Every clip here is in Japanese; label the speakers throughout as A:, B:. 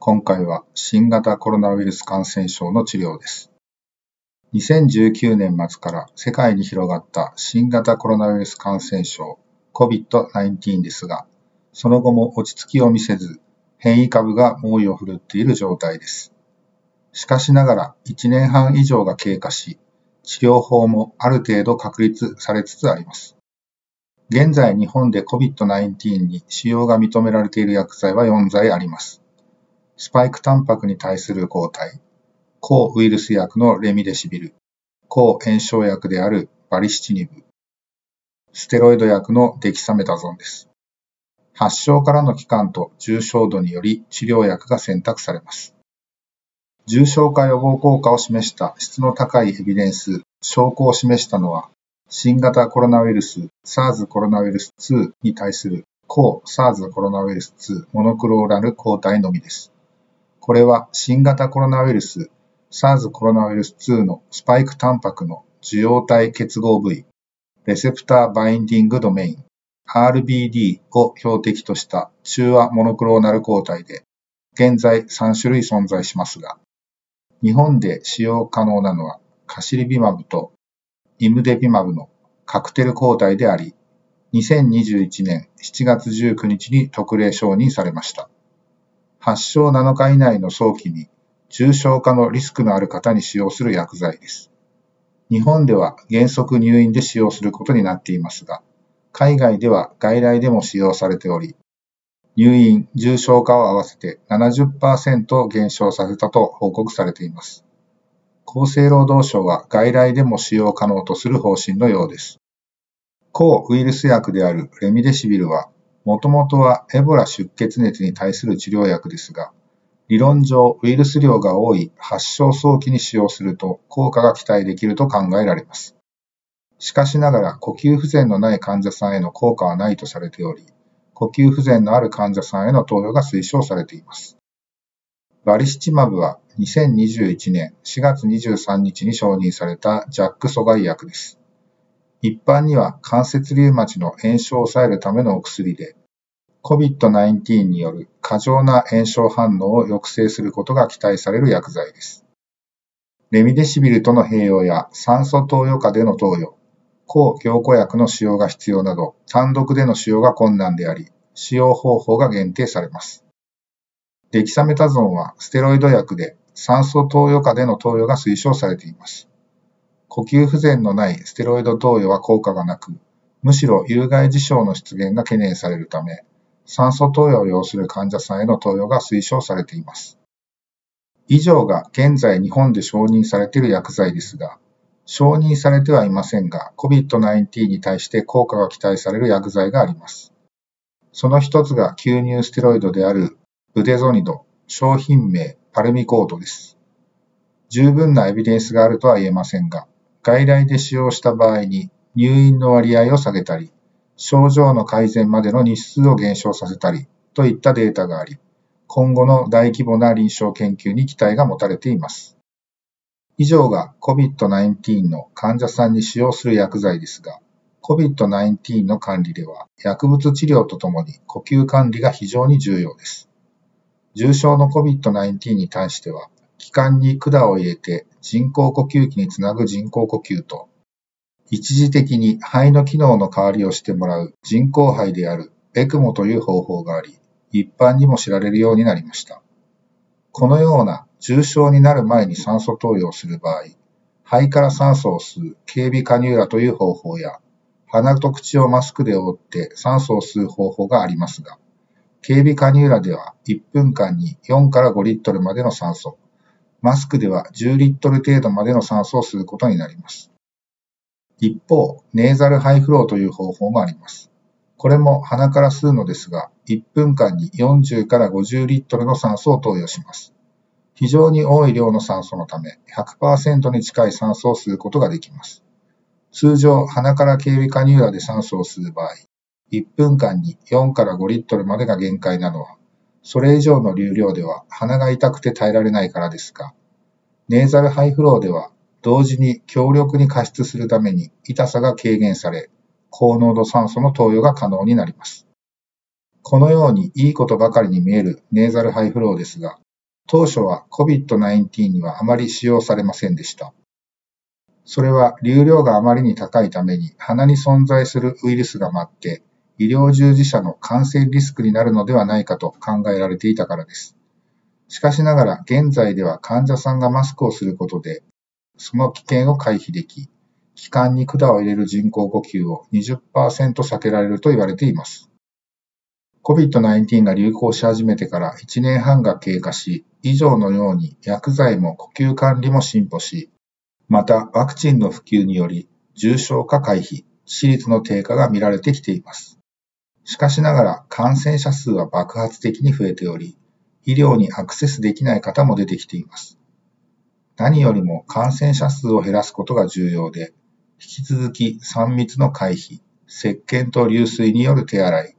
A: 今回は新型コロナウイルス感染症の治療です。2019年末から世界に広がった新型コロナウイルス感染症 COVID-19 ですが、その後も落ち着きを見せず、変異株が猛威を振るっている状態です。しかしながら1年半以上が経過し、治療法もある程度確立されつつあります。現在日本で COVID-19 に使用が認められている薬剤は4剤あります。スパイクタンパクに対する抗体、抗ウイルス薬のレミデシビル、抗炎症薬であるバリシチニブ、ステロイド薬のデキサメタゾンです。発症からの期間と重症度により治療薬が選択されます。重症化予防効果を示した質の高いエビデンス、証拠を示したのは、新型コロナウイルス SARS コロナウイルス2に対する抗 SARS コロナウイルス2モノクローラル抗体のみです。これは新型コロナウイルス SARS コロナウイルス2のスパイクタンパクの受容体結合部位、レセプターバインディングドメイン、RBD を標的とした中和モノクローナル抗体で、現在3種類存在しますが、日本で使用可能なのはカシリビマブとイムデビマブのカクテル抗体であり、2021年7月19日に特例承認されました。発症7日以内の早期に重症化のリスクのある方に使用する薬剤です。日本では原則入院で使用することになっていますが、海外では外来でも使用されており、入院、重症化を合わせて70%減少させたと報告されています。厚生労働省は外来でも使用可能とする方針のようです。抗ウイルス薬であるレミデシビルはもともとはエボラ出血熱に対する治療薬ですが、理論上ウイルス量が多い発症早期に使用すると効果が期待できると考えられます。しかしながら呼吸不全のない患者さんへの効果はないとされており、呼吸不全のある患者さんへの投与が推奨されています。バリシチマブは2021年4月23日に承認されたジャック阻害薬です。一般には関節リウマチの炎症を抑えるためのお薬で、COVID-19 による過剰な炎症反応を抑制することが期待される薬剤です。レミデシビルとの併用や酸素投与下での投与、抗凝固薬の使用が必要など、単独での使用が困難であり、使用方法が限定されます。デキサメタゾンはステロイド薬で酸素投与下での投与が推奨されています。呼吸不全のないステロイド投与は効果がなく、むしろ有害事象の出現が懸念されるため、酸素投与を要する患者さんへの投与が推奨されています。以上が現在日本で承認されている薬剤ですが、承認されてはいませんが、COVID-19 に対して効果が期待される薬剤があります。その一つが吸入ステロイドであるブデゾニド、商品名パルミコートです。十分なエビデンスがあるとは言えませんが、外来で使用した場合に入院の割合を下げたり、症状の改善までの日数を減少させたりといったデータがあり、今後の大規模な臨床研究に期待が持たれています。以上が COVID-19 の患者さんに使用する薬剤ですが、COVID-19 の管理では薬物治療とともに呼吸管理が非常に重要です。重症の COVID-19 に対しては気管に管を入れて人工呼吸器につなぐ人工呼吸と、一時的に肺の機能の代わりをしてもらう人工肺であるエクモという方法があり、一般にも知られるようになりました。このような重症になる前に酸素投与をする場合、肺から酸素を吸う警備カニューラという方法や、鼻と口をマスクで覆って酸素を吸う方法がありますが、警備カニューラでは1分間に4から5リットルまでの酸素、マスクでは10リットル程度までの酸素を吸うことになります。一方、ネーザルハイフローという方法もあります。これも鼻から吸うのですが、1分間に40から50リットルの酸素を投与します。非常に多い量の酸素のため、100%に近い酸素を吸うことができます。通常、鼻から警備カニューラで酸素を吸う場合、1分間に4から5リットルまでが限界なのは、それ以上の流量では鼻が痛くて耐えられないからですが、ネーザルハイフローでは同時に強力に加湿するために痛さが軽減され、高濃度酸素の投与が可能になります。このようにいいことばかりに見えるネーザルハイフローですが、当初は COVID-19 にはあまり使用されませんでした。それは流量があまりに高いために鼻に存在するウイルスが舞って医療従事者の感染リスクになるのではないかと考えられていたからです。しかしながら現在では患者さんがマスクをすることでその危険を回避でき、気管に管を入れる人工呼吸を20%避けられると言われています。COVID-19 が流行し始めてから1年半が経過し、以上のように薬剤も呼吸管理も進歩し、またワクチンの普及により重症化回避、死率の低下が見られてきています。しかしながら感染者数は爆発的に増えており、医療にアクセスできない方も出てきています。何よりも感染者数を減らすことが重要で、引き続き3密の回避、石鹸と流水による手洗い、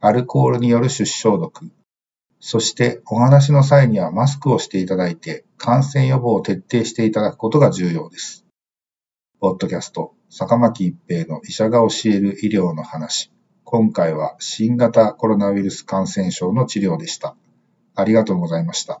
A: アルコールによる手指消毒、そしてお話の際にはマスクをしていただいて感染予防を徹底していただくことが重要です。ポッドキャスト、坂巻一平の医者が教える医療の話。今回は新型コロナウイルス感染症の治療でした。ありがとうございました。